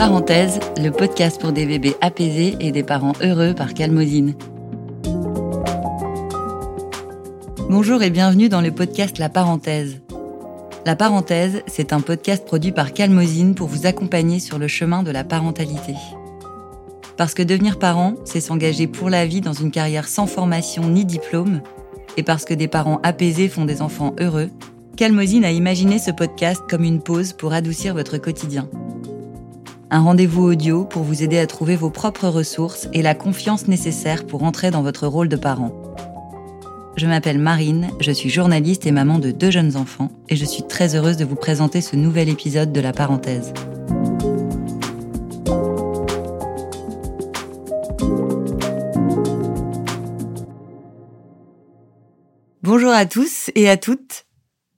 Parenthèse, le podcast pour des bébés apaisés et des parents heureux par Calmosine. Bonjour et bienvenue dans le podcast La Parenthèse. La Parenthèse, c'est un podcast produit par Calmosine pour vous accompagner sur le chemin de la parentalité. Parce que devenir parent, c'est s'engager pour la vie dans une carrière sans formation ni diplôme, et parce que des parents apaisés font des enfants heureux, Calmosine a imaginé ce podcast comme une pause pour adoucir votre quotidien. Un rendez-vous audio pour vous aider à trouver vos propres ressources et la confiance nécessaire pour entrer dans votre rôle de parent. Je m'appelle Marine, je suis journaliste et maman de deux jeunes enfants et je suis très heureuse de vous présenter ce nouvel épisode de La Parenthèse. Bonjour à tous et à toutes.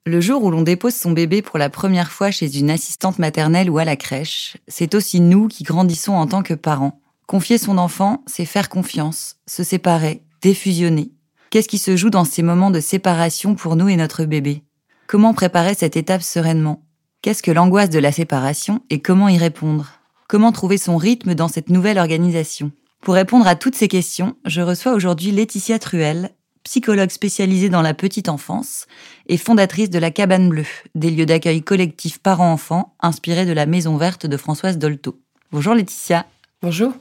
Le jour où l'on dépose son bébé pour la première fois chez une assistante maternelle ou à la crèche, c'est aussi nous qui grandissons en tant que parents. Confier son enfant, c'est faire confiance, se séparer, défusionner, Qu'est-ce qui se joue dans ces moments de séparation pour nous et notre bébé? Comment préparer cette étape sereinement? Qu'est-ce que l'angoisse de la séparation et comment y répondre? Comment trouver son rythme dans cette nouvelle organisation? Pour répondre à toutes ces questions, je reçois aujourd'hui Laetitia Truel, psychologue spécialisée dans la petite enfance et fondatrice de la Cabane Bleue, des lieux d'accueil collectifs parents-enfants inspirés de la Maison Verte de Françoise Dolto. Bonjour Laetitia. Bonjour.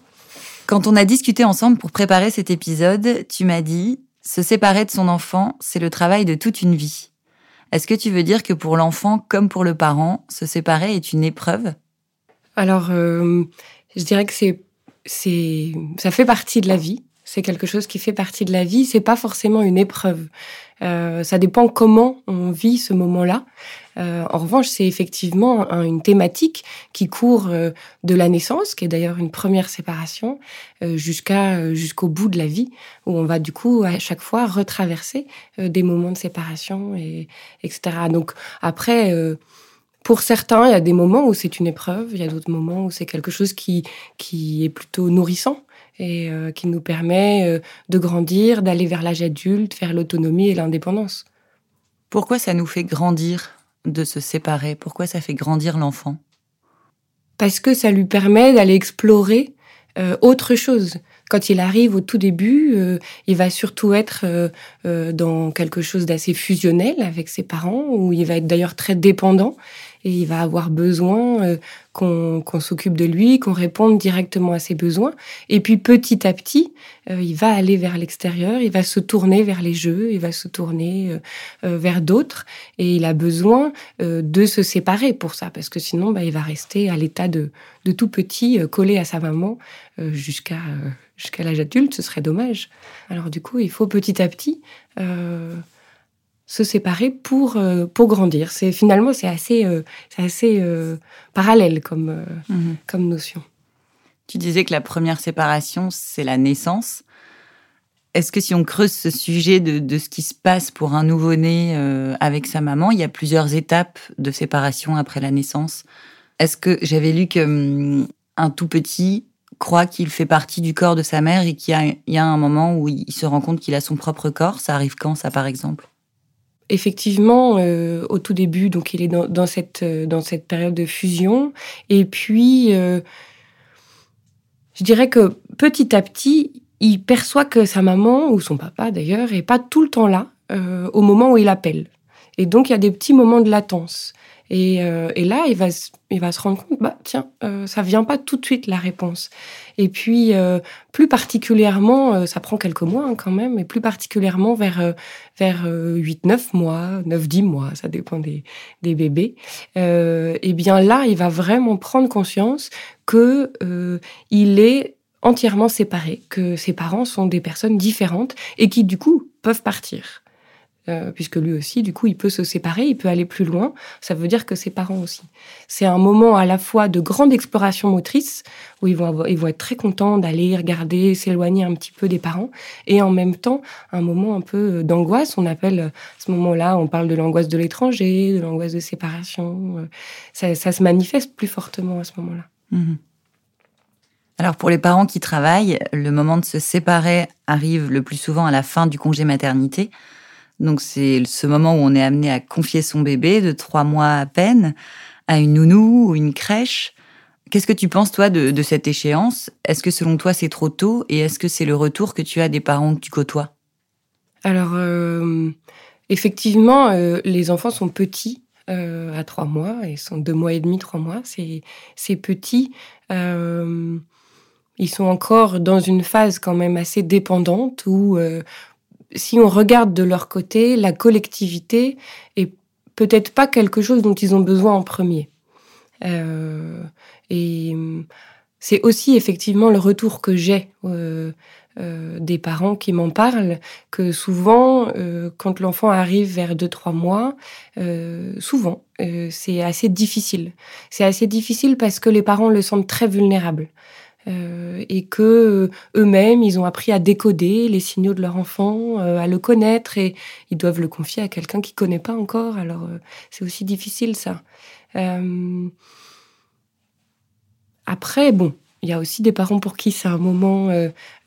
Quand on a discuté ensemble pour préparer cet épisode, tu m'as dit se séparer de son enfant, c'est le travail de toute une vie. Est-ce que tu veux dire que pour l'enfant comme pour le parent, se séparer est une épreuve? Alors, euh, je dirais que c'est, c'est, ça fait partie de la vie. C'est quelque chose qui fait partie de la vie. C'est pas forcément une épreuve. Euh, ça dépend comment on vit ce moment-là. Euh, en revanche, c'est effectivement une thématique qui court euh, de la naissance, qui est d'ailleurs une première séparation, euh, jusqu'à jusqu'au bout de la vie, où on va du coup à chaque fois retraverser des moments de séparation, et, etc. Donc après. Pour certains, il y a des moments où c'est une épreuve, il y a d'autres moments où c'est quelque chose qui, qui est plutôt nourrissant et qui nous permet de grandir, d'aller vers l'âge adulte, vers l'autonomie et l'indépendance. Pourquoi ça nous fait grandir de se séparer? Pourquoi ça fait grandir l'enfant? Parce que ça lui permet d'aller explorer euh, autre chose. Quand il arrive au tout début, euh, il va surtout être euh, dans quelque chose d'assez fusionnel avec ses parents, où il va être d'ailleurs très dépendant et il va avoir besoin euh, qu'on s'occupe de lui, qu'on réponde directement à ses besoins. Et puis petit à petit, euh, il va aller vers l'extérieur, il va se tourner vers les jeux, il va se tourner euh, vers d'autres, et il a besoin de se séparer pour ça, parce que sinon, bah, il va rester à l'état de, de tout petit, collé à sa maman jusqu'à jusqu'à l'âge adulte. Ce serait dommage. Alors du coup, il faut petit à petit se séparer pour euh, pour grandir. C'est finalement c'est assez euh, c'est assez euh, parallèle comme mhm. comme notion. Tu disais que la première séparation c'est la naissance. Est-ce que si on creuse ce sujet de, de ce qui se passe pour un nouveau-né avec sa maman, il y a plusieurs étapes de séparation après la naissance? Est-ce que j'avais lu que hum, un tout petit croit qu'il fait partie du corps de sa mère et qu'il y, y, a un moment où il se rend compte qu'il a son propre corps? Ça arrive quand ça par exemple? Effectivement, euh, au tout début, donc il est dans, cette, euh, dans cette période de fusion. Et puis, euh, je dirais que petit à petit, il perçoit que sa maman, ou son papa d'ailleurs, est pas tout le temps là au moment où il appelle. Et donc, il y a des petits moments de latence. Et, là, il va, il va se rendre compte, bah tiens, ça vient pas tout de suite la réponse. Et puis, euh, plus particulièrement, euh, ça prend quelques mois hein, quand même, mais plus particulièrement vers, euh, vers 8-9 mois, 9-10 mois, ça dépend des, des bébés, eh bien là, il va vraiment prendre conscience que il est entièrement séparé, que ses parents sont des personnes différentes et qui, du coup, peuvent partir. Euh, puisque lui aussi, du coup, il peut se séparer, il peut aller plus loin. Ça veut dire que ses parents aussi. C'est un moment à la fois de grande exploration motrice, où ils vont, ils vont être très contents d'aller regarder, s'éloigner un petit peu des parents, et en même temps, un moment un peu euh, d'angoisse. On appelle à ce moment-là, on parle de l'angoisse de l'étranger, de l'angoisse de séparation. Euh, ça, se manifeste plus fortement à ce moment-là. Mhm. Alors pour les parents qui travaillent, le moment de se séparer arrive le plus souvent à la fin du congé maternité. Donc c'est ce moment où on est amené à confier son bébé de trois mois à peine à une nounou ou une crèche. Qu'est-ce que tu penses toi de, cette échéance? Est-ce que selon toi c'est trop tôt? Et est-ce que c'est le retour que tu as des parents que tu côtoies? Alors euh, effectivement, euh, les enfants sont petits euh, à trois mois ils sont deux mois et demi, trois mois. C'est petit ils sont encore dans une phase quand même assez dépendante où, si on regarde de leur côté, la collectivité est peut-être pas quelque chose dont ils ont besoin en premier. Euh, et c'est aussi effectivement le retour que j'ai euh, des parents qui m'en parlent, que souvent, quand l'enfant arrive vers 2-3 mois, souvent, c'est assez difficile. C'est assez difficile parce que les parents le sentent très vulnérable. Euh, et que euh, eux-mêmes ils ont appris à décoder les signaux de leur enfant, euh, à le connaître et ils doivent le confier à quelqu'un qui connaît pas encore. Alors c'est aussi difficile ça. Après bon, il y a aussi des parents pour qui c'est un moment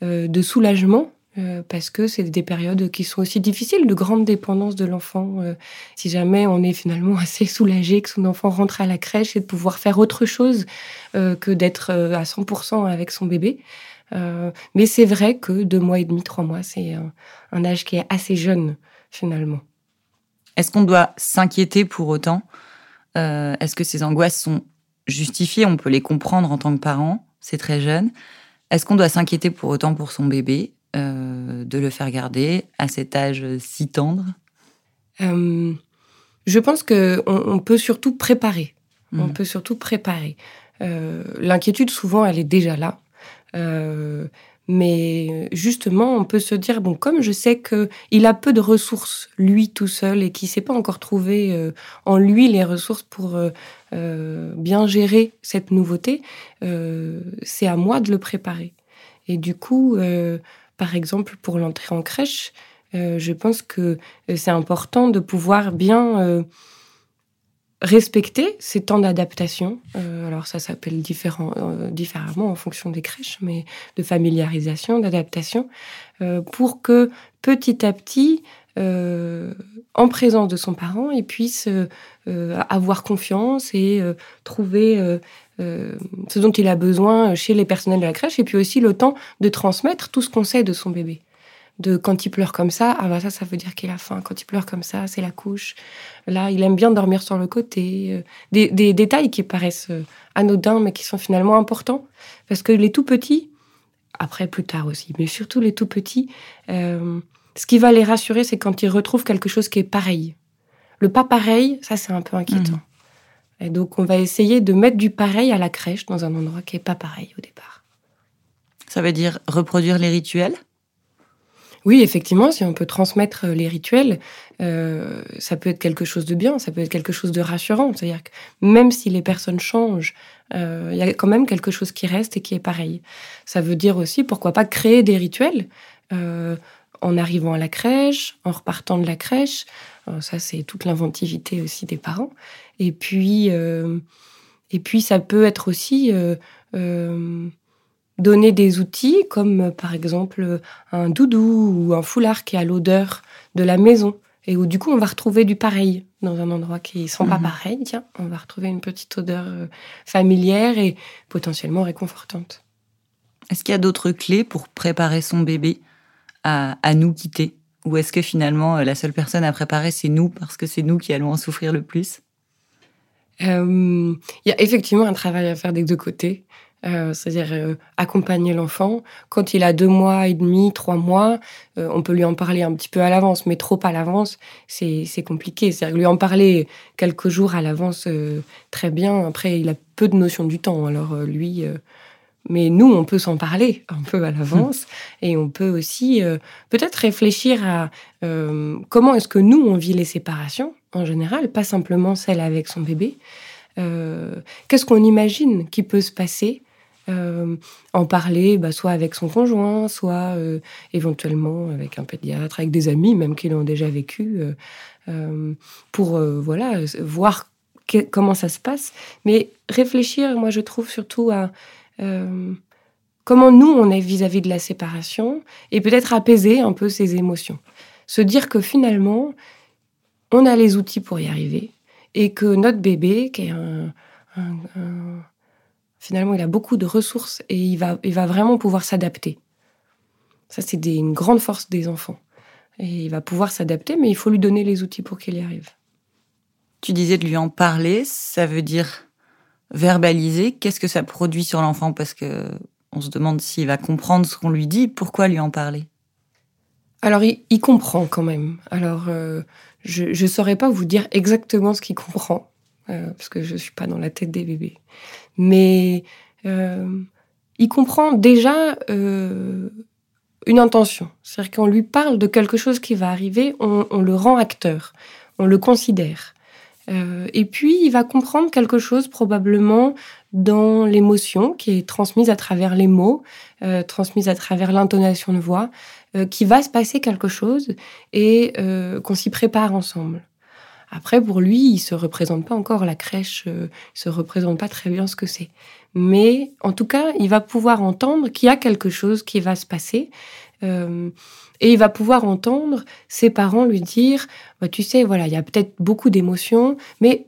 de soulagement euh, parce que c'est des périodes qui sont aussi difficiles, de grande dépendance de l'enfant. Euh, si jamais on est finalement assez soulagé que son enfant rentre à la crèche et de pouvoir faire autre chose euh, que d'être à 100% avec son bébé. mais c'est vrai que deux mois et demi, trois mois, c'est un, un, âge qui est assez jeune finalement. Est-ce qu'on doit s'inquiéter pour autant? Est-ce que ces angoisses sont justifiées? On peut les comprendre en tant que parent, c'est très jeune. Est-ce qu'on doit s'inquiéter pour autant pour son bébé? Euh, de le faire garder à cet âge si tendre euh, Je pense qu'on on peut surtout préparer. On mhm. peut surtout préparer. Euh, l'inquiétude, souvent, elle est déjà là. mais justement, on peut se dire bon, comme je sais que il a peu de ressources lui tout seul et qu'il s'est pas encore trouvé en lui les ressources pour bien gérer cette nouveauté, c'est à moi de le préparer. Et du coup, par exemple, pour l'entrée en crèche, euh, je pense que euh, c'est important de pouvoir bien euh, respecter ces temps d'adaptation. alors ça s'appelle différemment en fonction des crèches, mais de familiarisation, d'adaptation, pour que petit à petit, en présence de son parent, il puisse avoir confiance et trouver euh, ce dont il a besoin chez les personnels de la crèche, et puis aussi le temps de transmettre tout ce qu'on sait de son bébé. De quand il pleure comme ça, ah bah ça, ça veut dire qu'il a faim. Quand il pleure comme ça, c'est la couche. Là, il aime bien dormir sur le côté. Euh, des, détails qui paraissent euh, anodins, mais qui sont finalement importants. Parce que les tout petits, après plus tard aussi, mais surtout les tout petits, ce qui va les rassurer, c'est quand ils retrouvent quelque chose qui est pareil. Le pas pareil, ça c'est un peu inquiétant. Mmh. Et donc, on va essayer de mettre du pareil à la crèche dans un endroit qui n'est pas pareil au départ. Ça veut dire reproduire les rituels? Oui, effectivement, si on peut transmettre les rituels, euh, ça peut être quelque chose de bien, ça peut être quelque chose de rassurant. C'est-à-dire que même si les personnes changent, euh, il y a quand même quelque chose qui reste et qui est pareil. Ça veut dire aussi, pourquoi pas créer des rituels euh, en arrivant à la crèche, en repartant de la crèche. ça, c'est toute l'inventivité aussi des parents. Et puis, euh, et puis ça peut être aussi euh, euh, donner des outils comme par exemple un doudou ou un foulard qui a l'odeur de la maison et où du coup on va retrouver du pareil dans un endroit qui sent pas mhm. pareil. Tiens, on va retrouver une petite odeur familière et potentiellement réconfortante. Est-ce qu'il y a d'autres clés pour préparer son bébé? À, nous quitter Ou est-ce que finalement la seule personne à préparer c'est nous parce que c'est nous qui allons en souffrir le plus? Euh, il y a effectivement un travail à faire des deux côtés. Euh, c'est-à-dire euh, accompagner l'enfant. Quand il a deux mois et demi, trois mois, on peut lui en parler un petit peu à l'avance, mais trop à l'avance, c'est compliqué. C'est-à-dire lui en parler quelques jours à l'avance, très bien. Après, il a peu de notion du temps. Alors lui, mais nous, on peut s'en parler un peu à l'avance, et on peut aussi peut-être réfléchir à comment est-ce que nous on vit les séparations en général, pas simplement celle avec son bébé. Euh, qu'est-ce qu'on imagine qui peut se passer euh, En parler, bah, soit avec son conjoint, soit euh, éventuellement avec un pédiatre, avec des amis même qui l'ont déjà vécu, pour voilà voir comment ça se passe. Mais réfléchir, moi je trouve surtout à comment nous on est vis-à-vis de la séparation et peut-être apaiser un peu ses émotions. Se dire que finalement, on a les outils pour y arriver et que notre bébé, qui est un, finalement, il a beaucoup de ressources et il va, il va vraiment pouvoir s'adapter. Ça, c'est une grande force des enfants. Et il va pouvoir s'adapter, mais il faut lui donner les outils pour qu'il y arrive. Tu disais de lui en parler, ça veut dire verbaliser. Qu'est-ce que ça produit sur l'enfant Parce que on se demande s'il va comprendre ce qu'on lui dit. Pourquoi lui en parler? Alors, il, comprend quand même. Alors, euh, je ne saurais pas vous dire exactement ce qu'il comprend, euh, parce que je ne suis pas dans la tête des bébés. Mais euh, il comprend déjà une intention. C'est-à-dire qu'on lui parle de quelque chose qui va arriver, on, le rend acteur, on le considère. Euh, et puis, il va comprendre quelque chose probablement dans l'émotion qui est transmise à travers les mots, euh, transmise à travers l'intonation de voix, euh, qui va se passer quelque chose et qu'on s'y prépare ensemble. Après, pour lui, il se représente pas encore la crèche, il se représente pas très bien ce que c'est mais en tout cas, il va pouvoir entendre qu'il y a quelque chose qui va se passer. Euh, et il va pouvoir entendre ses parents lui dire, bah, tu sais, voilà, il y a peut-être beaucoup d'émotions, mais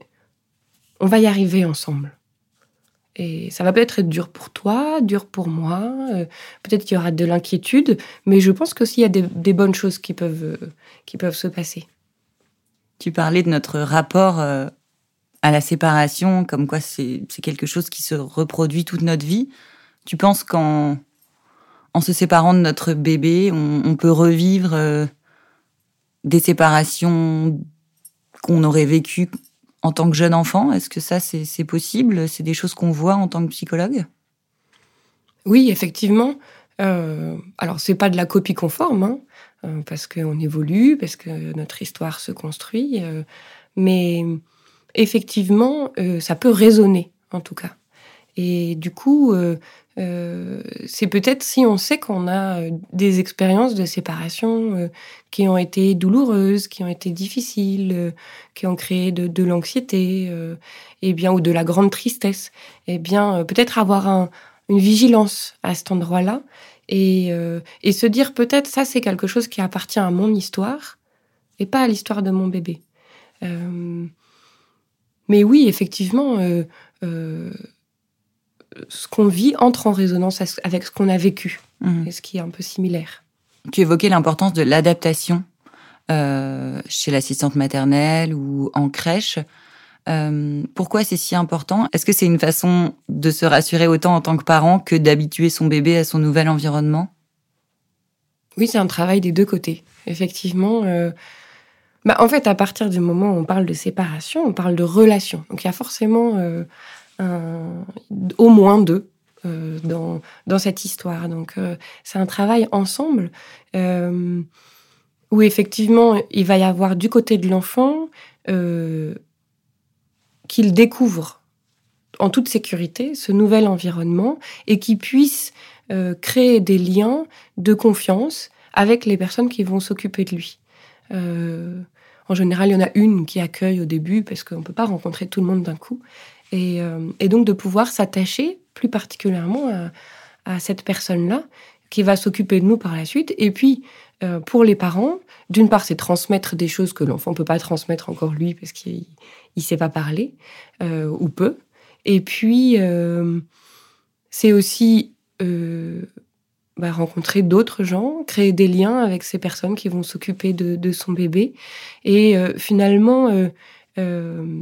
on va y arriver ensemble. Et ça va peut-être être dur pour toi, dur pour moi, euh, peut-être qu'il y aura de l'inquiétude, mais je pense qu'aussi il y a des, bonnes choses qui peuvent, euh, qui peuvent se passer. Tu parlais de notre rapport à la séparation, comme quoi c'est quelque chose qui se reproduit toute notre vie. Tu penses qu'en en se séparant de notre bébé, on, peut revivre euh, des séparations qu'on aurait vécues en tant que jeune enfant Est-ce que ça, c'est possible? C'est des choses qu'on voit en tant que psychologue? Oui, effectivement. Euh, alors, c'est pas de la copie conforme, hein, euh, parce qu'on évolue, parce que notre histoire se construit, euh, mais effectivement, ça peut résonner, en tout cas. Et du coup, euh, euh, c'est peut-être si on sait qu'on a des expériences de séparation qui ont été douloureuses, qui ont été difficiles, qui ont créé de, l'anxiété, et eh bien ou de la grande tristesse, eh bien peut-être avoir une vigilance à cet endroit-là et, et se dire peut-être ça c'est quelque chose qui appartient à mon histoire et pas à l'histoire de mon bébé. Mais oui, effectivement, euh, euh, ce qu'on vit entre en résonance avec ce qu'on a vécu, mhm. et ce qui est un peu similaire. Tu évoquais l'importance de l'adaptation euh, chez l'assistante maternelle ou en crèche. pourquoi c'est si important? Est-ce que c'est une façon de se rassurer autant en tant que parent que d'habituer son bébé à son nouvel environnement? Oui, c'est un travail des deux côtés. Effectivement, bah, en fait, à partir du moment où on parle de séparation, on parle de relation. Donc il y a forcément euh, au moins deux euh, dans, dans cette histoire. Donc euh, c'est un travail ensemble où effectivement il va y avoir du côté de l'enfant qu'il découvre en toute sécurité ce nouvel environnement et qu'il puisse créer des liens de confiance avec les personnes qui vont s'occuper de lui. En général, il y en a une qui accueille au début parce qu'on ne peut pas rencontrer tout le monde d'un coup. Et, euh, donc de pouvoir s'attacher plus particulièrement à, cette personne-là qui va s'occuper de nous par la suite. Et puis, euh, pour les parents, d'une part, c'est transmettre des choses que l'enfant ne peut pas transmettre encore lui parce qu'il ne sait pas parler euh, ou peu. Et puis, c'est aussi bah, rencontrer d'autres gens, créer des liens avec ces personnes qui vont s'occuper de, son bébé et euh, finalement euh, euh,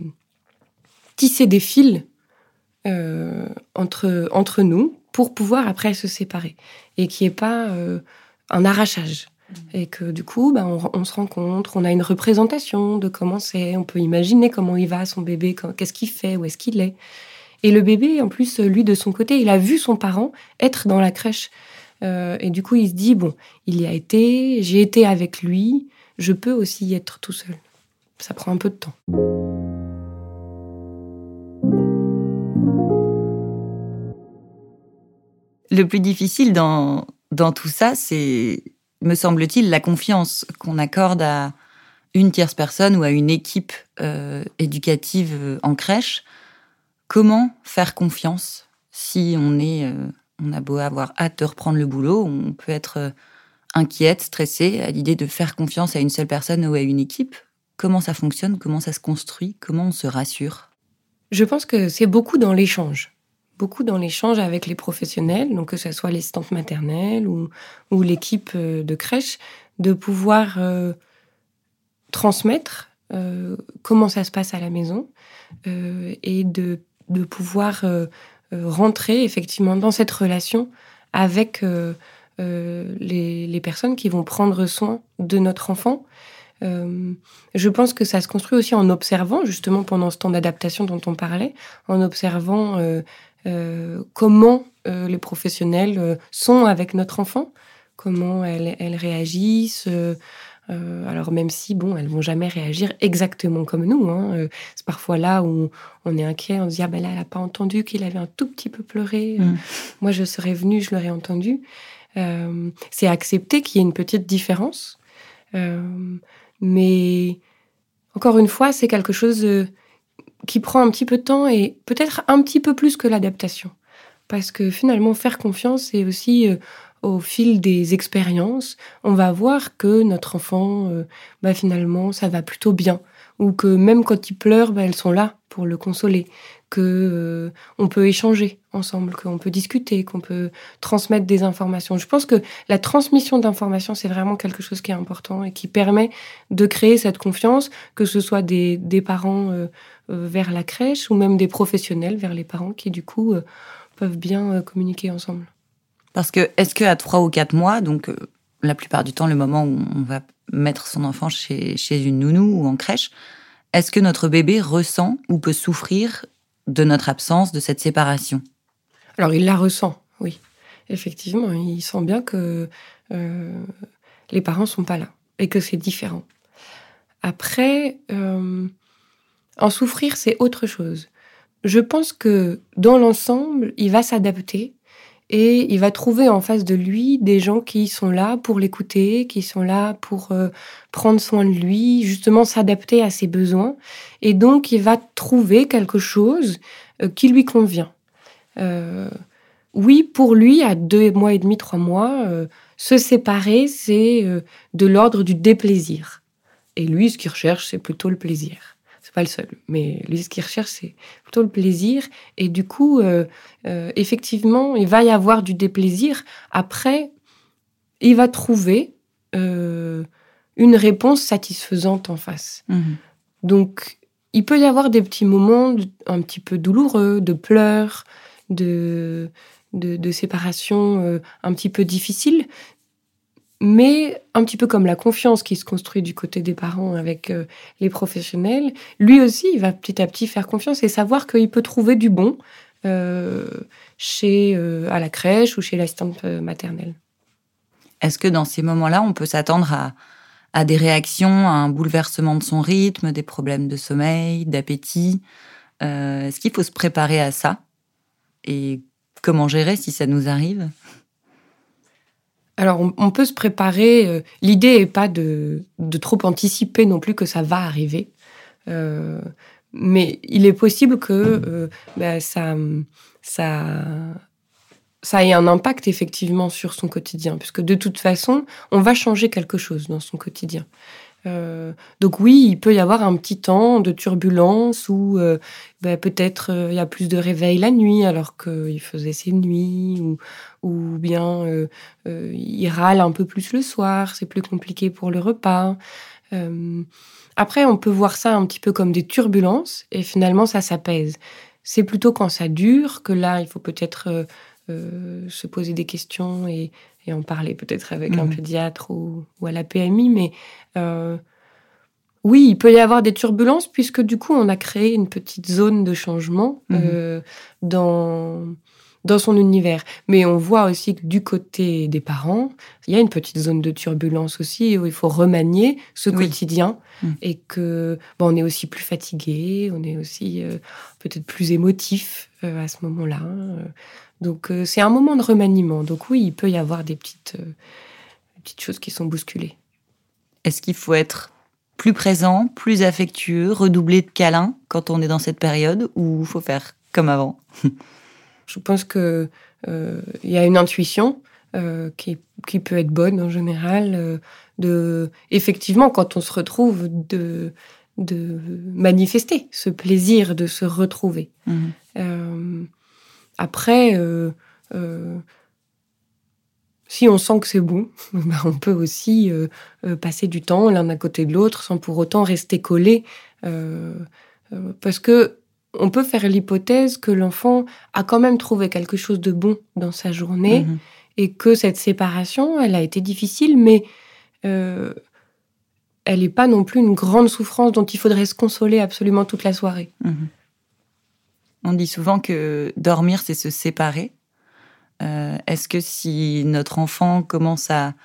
tisser des fils entre, entre nous pour pouvoir après se séparer et qu'il n'y ait pas un arrachage. Mmh. Et que du coup, bah, on, se rencontre, on a une représentation de comment c'est, on peut imaginer comment il va, son bébé, qu'est-ce qu'il fait, où est-ce qu'il est. Et le bébé, en plus, lui, de son côté, il a vu son parent être dans la crèche. Euh, et du coup, il se dit, bon, il y a été, j'ai été avec lui, je peux aussi y être tout seul. Ça prend un peu de temps. Le plus difficile dans, dans tout ça, c'est, me semble-t-il, la confiance qu'on accorde à une tierce personne ou à une équipe euh, éducative euh, en crèche. Comment faire confiance si on est On a beau avoir hâte de reprendre le boulot, on peut être euh, inquiète, stressée à l'idée de faire confiance à une seule personne ou à une équipe? Comment ça fonctionne? Comment ça se construit? Comment on se rassure? Je pense que c'est beaucoup dans l'échange. Beaucoup dans l'échange avec les professionnels, donc que ce soit l'assistante maternelle ou, ou l'équipe euh, de crèche, de pouvoir euh, transmettre euh, comment ça se passe à la maison et de, pouvoir rentrer effectivement dans cette relation avec les, personnes qui vont prendre soin de notre enfant. Je pense que ça se construit aussi en observant, justement pendant ce temps d'adaptation dont on parlait, en observant comment euh, les professionnels euh, sont avec notre enfant, comment elles, elles réagissent. euh, euh, alors même si, bon, elles vont jamais réagir exactement comme nous. hein, euh, c'est parfois là où on est inquiet, on se dit, ah ben là, elle n'a pas entendu qu'il avait un tout petit peu pleuré. Mm. Moi, je serais venue, je l'aurais entendu. Euh, c'est accepter qu'il y ait une petite différence. Euh, mais encore une fois, c'est quelque chose euh, qui prend un petit peu de temps et peut-être un petit peu plus que l'adaptation. Parce que finalement, faire confiance, c'est aussi euh, au fil des expériences, on va voir que notre enfant, euh, bah, finalement, ça va plutôt bien. Ou que même quand il pleure, bah, elles sont là pour le consoler. Que euh, on peut échanger ensemble, qu'on peut discuter, qu'on peut transmettre des informations. Je pense que la transmission d'informations, c'est vraiment quelque chose qui est important et qui permet de créer cette confiance, que ce soit des, parents euh, euh, vers la crèche ou même des professionnels vers les parents qui, du coup, peuvent bien communiquer ensemble. Parce que est-ce que à trois ou quatre mois, donc la plupart du temps le moment où on va mettre son enfant chez, chez une nounou ou en crèche, est-ce que notre bébé ressent ou peut souffrir de notre absence, de cette séparation? Alors, il la ressent, oui. Effectivement, il sent bien que euh, les parents sont pas là et que c'est différent. Après, euh, en souffrir, c'est autre chose. Je pense que dans l'ensemble, il va s'adapter et il va trouver en face de lui des gens qui sont là pour l'écouter, qui sont là pour euh, prendre soin de lui, justement s'adapter à ses besoins. Et donc, il va trouver quelque chose euh, qui lui convient. Euh, oui, pour lui, à deux mois et demi, trois mois, se séparer, c'est de l'ordre du déplaisir. Et lui, ce qu'il recherche, c'est plutôt le plaisir. Pas le seul, mais lui, ce qu'il recherche, c'est plutôt le plaisir. Et du coup, euh, euh, effectivement, il va y avoir du déplaisir. Après, il va trouver euh, une réponse satisfaisante en face. Mhm. Donc, il peut y avoir des petits moments un petit peu douloureux, de pleurs, de, de, de séparation un petit peu difficiles, mais un petit peu comme la confiance qui se construit du côté des parents avec euh, les professionnels, lui aussi, il va petit à petit faire confiance et savoir qu'il peut trouver du bon euh, chez, euh, à la crèche ou chez l'assistante maternelle. Est-ce que dans ces moments-là, on peut s'attendre à, à des réactions, à un bouleversement de son rythme, des problèmes de sommeil, d'appétit? Est-ce qu'il faut se préparer à ça? Et comment gérer si ça nous arrive? Alors, on, peut se préparer. euh, L'idée n'est pas de, de trop anticiper non plus que ça va arriver. Euh, mais il est possible que euh, bah, ça, ça, ça ait un impact effectivement sur son quotidien, puisque de toute façon, on va changer quelque chose dans son quotidien. Euh, donc oui, il peut y avoir un petit temps de turbulence où euh, bah, peut-être euh, il y a plus de réveils la nuit alors qu'il faisait ses nuits, ou, ou bien il râle un peu plus le soir, c'est plus compliqué pour le repas. Après, on peut voir ça un petit peu comme des turbulences et finalement ça s'apaise. C'est plutôt quand ça dure que là, il faut peut-être se poser des questions et, et en parler peut-être avec un Mhm. pédiatre ou, ou à la PMI. Mais euh, oui, il peut y avoir des turbulences puisque du coup, on a créé une petite zone de changement Mhm. euh, dans, dans son univers. Mais on voit aussi que du côté des parents, il y a une petite zone de turbulence aussi où il faut remanier ce Oui. quotidien Mm. et que bon, on est aussi plus fatigué, on est aussi euh, peut-être plus émotif euh, à ce moment-là. euh. Donc euh, c'est un moment de remaniement. Donc oui, il peut y avoir des petites, petites choses qui sont bousculées. Est-ce qu'il faut être plus présent, plus affectueux, redoubler de câlins quand on est dans cette période ou faut faire comme avant? Je pense que il y a une intuition qui, qui, peut être bonne en général. de effectivement, quand on se retrouve, de de manifester ce plaisir de se retrouver. Mmh. après, si on sent que c'est bon, ben, on peut aussi euh, euh, passer du temps l'un à côté de l'autre sans pour autant rester collé. Euh, parce que on peut faire l'hypothèse que l'enfant a quand même trouvé quelque chose de bon dans sa journée mhm. et que cette séparation, elle a été difficile, mais elle n'est pas non plus une grande souffrance dont il faudrait se consoler absolument toute la soirée. Mhm. On dit souvent que dormir, c'est se séparer. Euh, est-ce que si notre enfant commence à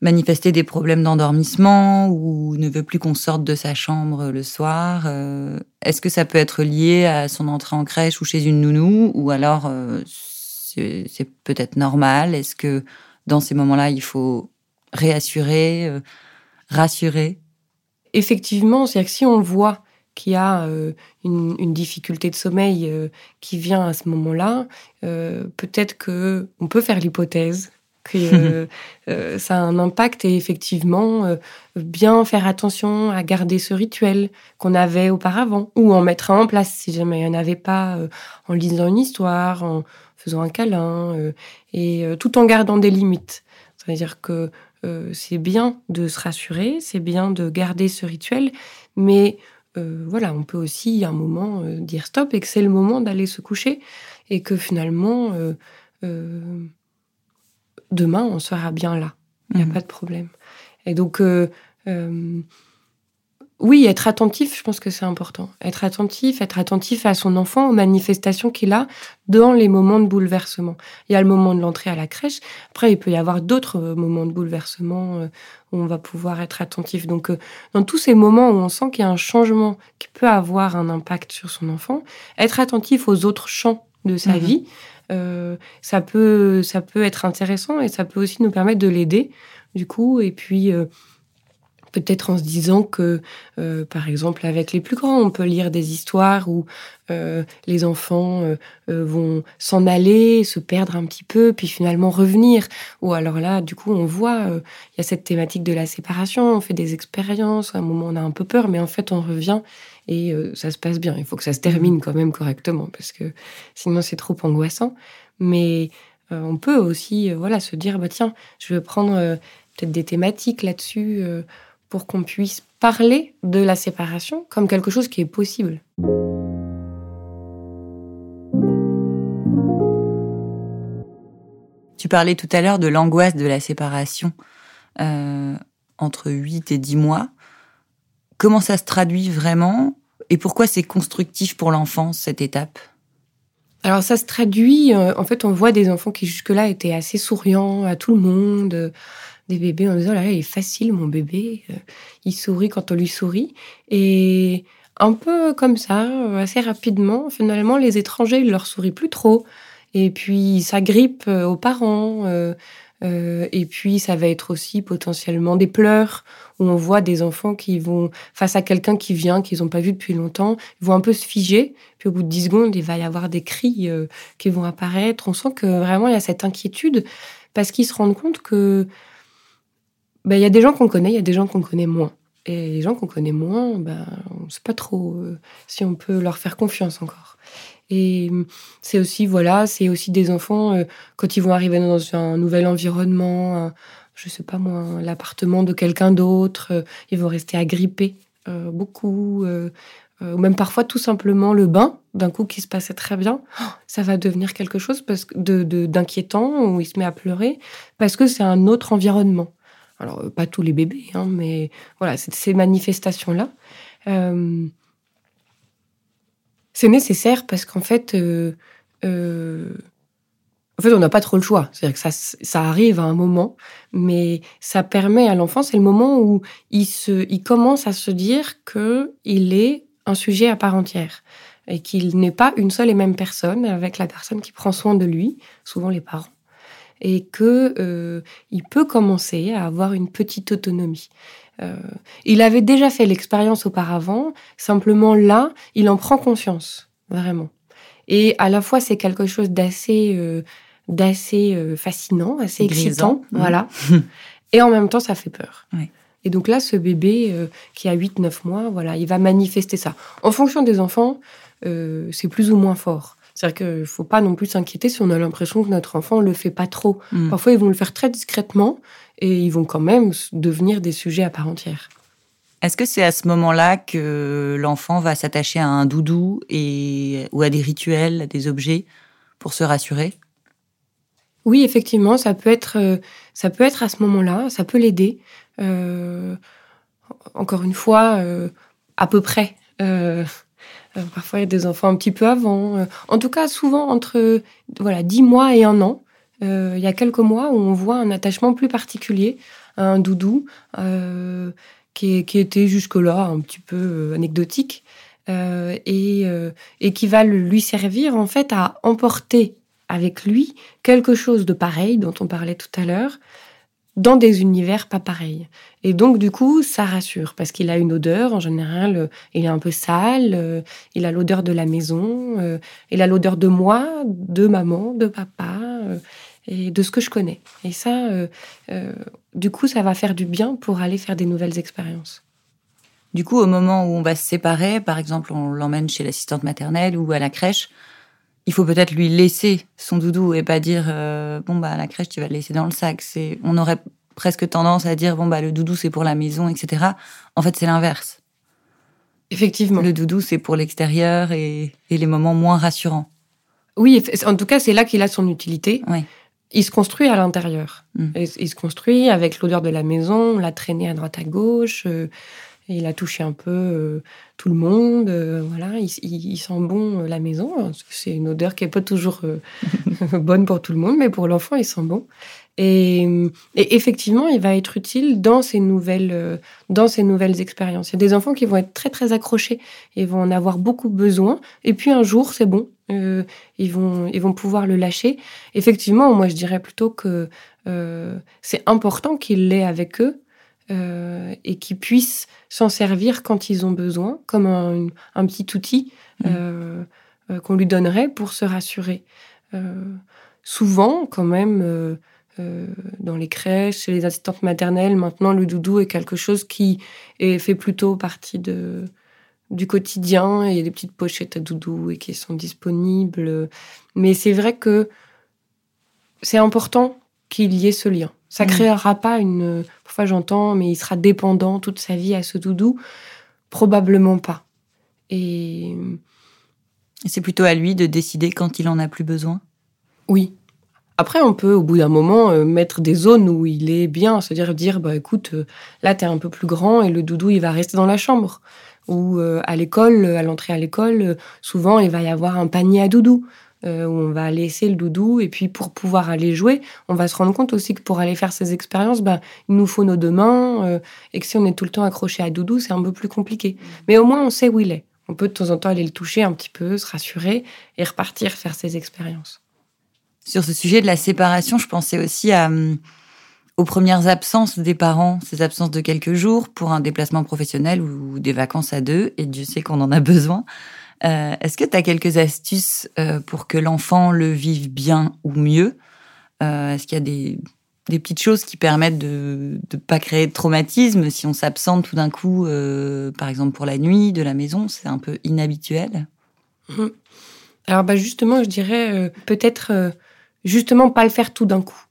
manifester des problèmes d'endormissement ou ne veut plus qu'on sorte de sa chambre le soir, euh, est-ce que ça peut être lié à son entrée en crèche ou chez une nounou ou alors euh, c'est peut-être normal? Est-ce que dans ces moments-là, il faut réassurer, rassurer? Effectivement, c'est-à-dire que si on voit qui a euh, une, difficulté de sommeil euh, qui vient à ce moment-là, euh, peut-être que on peut faire l'hypothèse que ça a un impact et effectivement bien faire attention à garder ce rituel qu'on avait auparavant ou en mettre en place si jamais il n'y en avait pas en lisant une histoire, en faisant un câlin et tout en gardant des limites. C'est-à-dire que c'est bien de se rassurer, c'est bien de garder ce rituel, mais euh, voilà, on peut aussi à un moment euh, dire stop et que c'est le moment d'aller se coucher et que finalement euh, demain on sera bien là. Il n'y a mmh. pas de problème. Et donc oui, être attentif, je pense que c'est important. Être attentif, être attentif à son enfant, aux manifestations qu'il a dans les moments de bouleversement. Il y a le moment de l'entrée à la crèche. Après, il peut y avoir d'autres euh, moments de bouleversement euh, où on va pouvoir être attentif. Donc, euh, dans tous ces moments où on sent qu'il y a un changement qui peut avoir un impact sur son enfant, être attentif aux autres champs de sa mhm. vie, ça peut, ça peut être intéressant et ça peut aussi nous permettre de l'aider, du coup. Et puis, peut-être en se disant que, euh, par exemple, avec les plus grands, on peut lire des histoires où euh, les enfants euh, vont s'en aller, se perdre un petit peu, puis finalement revenir. Ou alors là, du coup, on voit, il y a cette thématique de la séparation, on fait des expériences, à un moment on a un peu peur, mais en fait on revient et ça se passe bien. Il faut que ça se termine quand même correctement, parce que sinon c'est trop angoissant. Mais on peut aussi voilà, se dire, bah, tiens, je vais prendre peut-être des thématiques là-dessus pour qu'on puisse parler de la séparation comme quelque chose qui est possible. Tu parlais tout à l'heure de l'angoisse de la séparation euh, entre 8 et 10 mois. Comment ça se traduit vraiment? Et pourquoi c'est constructif pour l'enfant, cette étape? Alors ça se traduit, euh, en fait on voit des enfants qui jusque-là étaient assez souriants à tout le monde, des bébés en disant, là, il est facile, mon bébé. Euh, il sourit quand on lui sourit. Et un peu comme ça, euh, assez rapidement, finalement, les étrangers, ils leur sourient plus trop. Et puis, ça grippe euh, aux parents. et puis, ça va être aussi potentiellement des pleurs, où on voit des enfants qui vont, face à quelqu'un qui vient, qu'ils n'ont pas vu depuis longtemps, ils vont un peu se figer. Puis, au bout de 10 secondes, il va y avoir des cris qui vont apparaître. On sent que vraiment, il y a cette inquiétude, parce qu'ils se rendent compte que ben, il y a des gens qu'on connaît, il y a des gens qu'on connaît moins. Et les gens qu'on connaît moins, ben, on ne sait pas trop euh, si on peut leur faire confiance encore. Et hum, c'est aussi, voilà, c'est aussi des enfants, euh, quand ils vont arriver dans un nouvel environnement, je sais pas moi, l'appartement de quelqu'un d'autre, euh, ils vont rester agrippés beaucoup, ou même parfois tout simplement le bain, d'un coup qui se passait très bien, ça va devenir quelque chose parce que de d'inquiétant, où il se met à pleurer, parce que c'est un autre environnement. Alors, euh, pas tous les bébés, hein, mais voilà, ces manifestations-là. Euh, c'est nécessaire parce qu'en fait, euh, en fait, on n'a pas trop le choix. C'est-à-dire que ça, ça arrive à un moment, mais ça permet à l'enfant, c'est le moment où il, se, il commence à se dire qu'il est un sujet à part entière et qu'il n'est pas une seule et même personne avec la personne qui prend soin de lui, souvent les parents et que euh, il peut commencer à avoir une petite autonomie. Euh, il avait déjà fait l'expérience auparavant, simplement là, il en prend conscience, vraiment. Et à la fois, c'est quelque chose d'assez euh, d'assez fascinant, assez excitant. Voilà. Et en même temps, ça fait peur. Ouais. Et donc là, ce bébé qui a 8-9 mois, voilà, il va manifester ça. En fonction des enfants, c'est plus ou moins fort. C'est-à-dire qu'il ne faut pas non plus s'inquiéter si on a l'impression que notre enfant ne le fait pas trop. Mm. Parfois, ils vont le faire très discrètement et ils vont quand même devenir des sujets à part entière. Est-ce que c'est à ce moment-là que l'enfant va s'attacher à un doudou et, ou à des rituels, à des objets pour se rassurer? Oui, effectivement, ça peut être, euh, ça peut être à ce moment-là, ça peut l'aider. Euh, encore une fois, euh, à peu près. Euh, parfois, il y a des enfants un petit peu avant. Euh, en tout cas, souvent entre voilà 10 mois et un an. Euh, il y a quelques mois où on voit un attachement plus particulier à un doudou qui, qui, était jusque-là un petit peu anecdotique et, et qui va lui servir en fait à emporter avec lui quelque chose de pareil dont on parlait tout à l'heure, dans des univers pas pareils. Et donc, du coup, ça rassure parce qu'il a une odeur. En général, euh, il est un peu sale. Euh, il a l'odeur de la maison. Euh, il a l'odeur de moi, de maman, de papa et de ce que je connais. Et ça, du coup, ça va faire du bien pour aller faire des nouvelles expériences. Du coup, au moment où on va se séparer, par exemple, on l'emmène chez l'assistante maternelle ou à la crèche, il faut peut-être lui laisser son doudou et pas dire bon bah à la crèche tu vas le laisser dans le sac. C'est on aurait presque tendance à dire bon bah le doudou c'est pour la maison, etc. En fait, c'est l'inverse. Effectivement. Le doudou c'est pour l'extérieur et, et, les moments moins rassurants. Oui, en tout cas, c'est là qu'il a son utilité. Oui. Il se construit à l'intérieur. Mm. Il se construit avec l'odeur de la maison, on l'a traîné à droite à gauche. Euh, il a touché un peu euh, tout le monde. Euh, voilà, il, sent bon euh, la maison. C'est une odeur qui est pas toujours bonne pour tout le monde, mais pour l'enfant, il sent bon. Et, et, effectivement, il va être utile dans ces nouvelles, dans ces nouvelles expériences. Il y a des enfants qui vont être très très accrochés et vont en avoir beaucoup besoin. Et puis un jour, c'est bon, ils vont ils vont pouvoir le lâcher. Effectivement, moi je dirais plutôt que c'est important qu'ils l'aient avec eux euh, et qu'ils puissent s'en servir quand ils ont besoin, comme un, un petit outil mmh. euh, euh, qu'on lui donnerait pour se rassurer. souvent, quand même euh, dans les crèches, chez les assistantes maternelles. Maintenant, le doudou est quelque chose qui est, fait plutôt partie de, du quotidien. Il y a des petites pochettes à doudou et qui sont disponibles. Mais c'est vrai que c'est important qu'il y ait ce lien. Ça ne mmh. créera pas une. Parfois, j'entends, mais il sera dépendant toute sa vie à ce doudou. Probablement pas. Et. C'est plutôt à lui de décider quand il en a plus besoin? Oui, après, on peut, au bout d'un moment, euh, mettre des zones où il est bien, c'est-à-dire dire, bah écoute, euh, là, t'es un peu plus grand et le doudou, il va rester dans la chambre. Ou euh, à l'école, à l'entrée à l'école, souvent, il va y avoir un panier à doudou. Où on va laisser le doudou et puis pour pouvoir aller jouer, on va se rendre compte aussi que pour aller faire ces expériences, bah, il nous faut nos deux mains et que si on est tout le temps accroché à doudou, c'est un peu plus compliqué. Mais au moins, on sait où il est. On peut de temps en temps aller le toucher un petit peu, se rassurer et repartir faire ces expériences. Sur ce sujet de la séparation, je pensais aussi à, hum, aux premières absences des parents, ces absences de quelques jours pour un déplacement professionnel ou des vacances à deux, et Dieu sait qu'on en a besoin. Euh, Est-ce que tu as quelques astuces euh, pour que l'enfant le vive bien ou mieux? Euh, Est-ce qu'il y a des, petites choses qui permettent de ne pas créer de traumatisme si on s'absente tout d'un coup, par exemple pour la nuit, de la maison? C'est un peu inhabituel. Mmh. Alors bah justement, je dirais peut-être justement pas le faire tout d'un coup.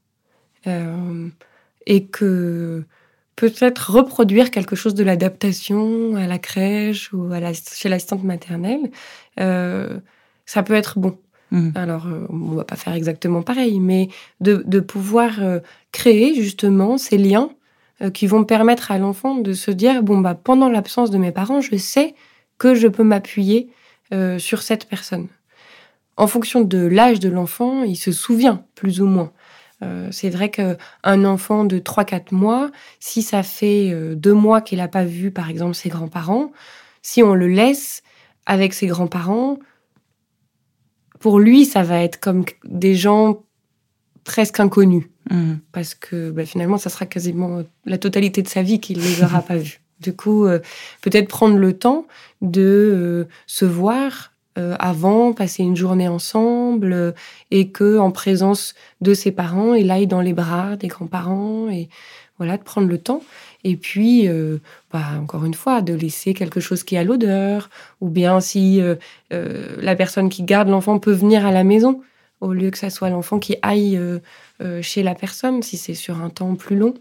Et que peut-être reproduire quelque chose de l'adaptation à la crèche ou à la, chez l'assistante maternelle, euh, ça peut être bon. Mmh. Alors, euh, on va pas faire exactement pareil, mais de, de pouvoir euh, créer justement ces liens euh, qui vont permettre à l'enfant de se dire bon bah pendant l'absence de mes parents, je sais que je peux m'appuyer euh, sur cette personne en fonction de l'âge de l'enfant, il se souvient plus ou moins. Euh, c'est vrai qu'un enfant de 3-4 mois, si ça fait euh, deux mois qu'il n'a pas vu, par exemple, ses grands-parents, si on le laisse avec ses grands-parents, pour lui, ça va être comme des gens presque inconnus. Mmh. Parce que bah, finalement, ça sera quasiment la totalité de sa vie qu'il ne les aura pas vus. Du coup, euh, peut-être prendre le temps de euh, se voir euh, avant, passer une journée ensemble, euh, et que en présence de ses parents, il aille dans les bras des grands-parents, et voilà, de prendre le temps. Et puis, euh, bah, encore une fois, de laisser quelque chose qui a l'odeur, ou bien si la personne qui garde l'enfant peut venir à la maison, au lieu que ça soit l'enfant qui aille chez la personne, si c'est sur un temps plus long.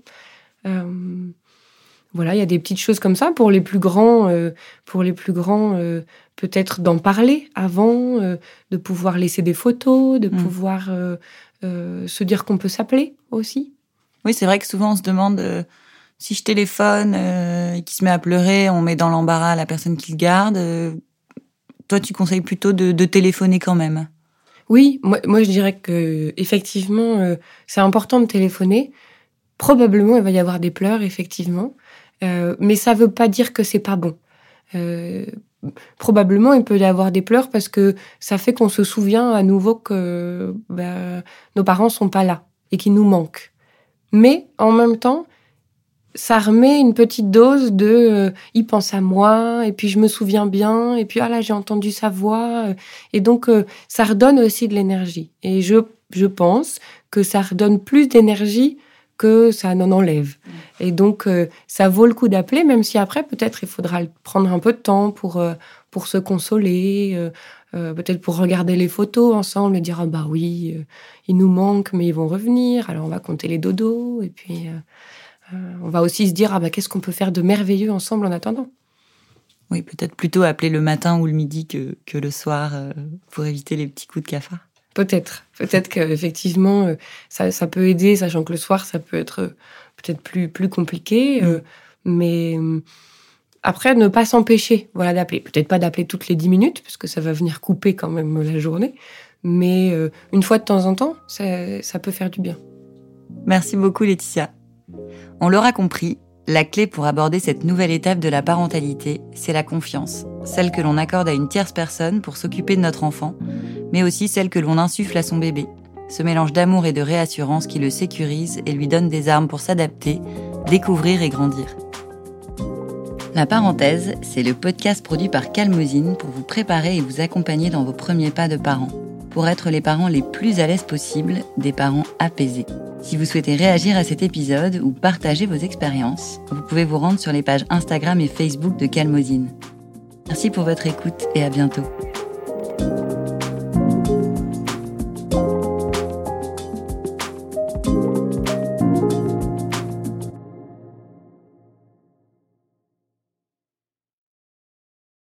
voilà, il y a des petites choses comme ça pour les plus grands. pour les plus grands, peut-être d'en parler avant, euh, de pouvoir laisser des photos, de mm. pouvoir euh, euh, se dire qu'on peut s'appeler aussi. Oui, c'est vrai que souvent on se demande si je téléphone et qu'il se met à pleurer, on met dans l'embarras la personne qui le garde. toi, tu conseilles plutôt de, téléphoner quand même. Oui, moi, moi je dirais que effectivement, c'est important de téléphoner. Probablement, il va y avoir des pleurs, effectivement, mais ça ne veut pas dire que c'est pas bon probablement il peut y avoir des pleurs parce que ça fait qu'on se souvient à nouveau que ben, nos parents sont pas là et qu'ils nous manquent. Mais en même temps, ça remet une petite dose de euh, il pense à moi et puis je me souviens bien et puis ah là j'ai entendu sa voix et donc euh, ça redonne aussi de l'énergie et je je pense que ça redonne plus d'énergie que ça n'en enlève. Et donc, euh, ça vaut le coup d'appeler, même si après, peut-être, il faudra prendre un peu de temps pour, euh, pour se consoler, euh, peut-être pour regarder les photos ensemble et dire, ah bah oui, ils nous manquent, mais ils vont revenir, alors on va compter les dodos, et puis on va aussi se dire, ah bah qu'est-ce qu'on peut faire de merveilleux ensemble en attendant? Oui, peut-être plutôt appeler le matin ou le midi que, que le soir pour éviter les petits coups de cafard. Peut-être. Peut-être qu'effectivement, euh, ça, ça, peut aider, sachant que le soir, ça peut être euh, peut-être plus, plus compliqué. Euh, mm. mais après, ne pas s'empêcher voilà, d'appeler. Peut-être pas d'appeler toutes les 10 minutes, parce que ça va venir couper quand même la journée. Mais une fois de temps en temps, ça, ça peut faire du bien. Merci beaucoup, Laetitia. On l'aura compris, la clé pour aborder cette nouvelle étape de la parentalité, c'est la confiance, celle que l'on accorde à une tierce personne pour s'occuper de notre enfant, mais aussi celle que l'on insuffle à son bébé, ce mélange d'amour et de réassurance qui le sécurise et lui donne des armes pour s'adapter, découvrir et grandir. La parenthèse, c'est le podcast produit par Calmosine pour vous préparer et vous accompagner dans vos premiers pas de parents, pour être les parents les plus à l'aise possible, des parents apaisés. Si vous souhaitez réagir à cet épisode ou partager vos expériences, vous pouvez vous rendre sur les pages Instagram et Facebook de Calmosine. Merci pour votre écoute et à bientôt.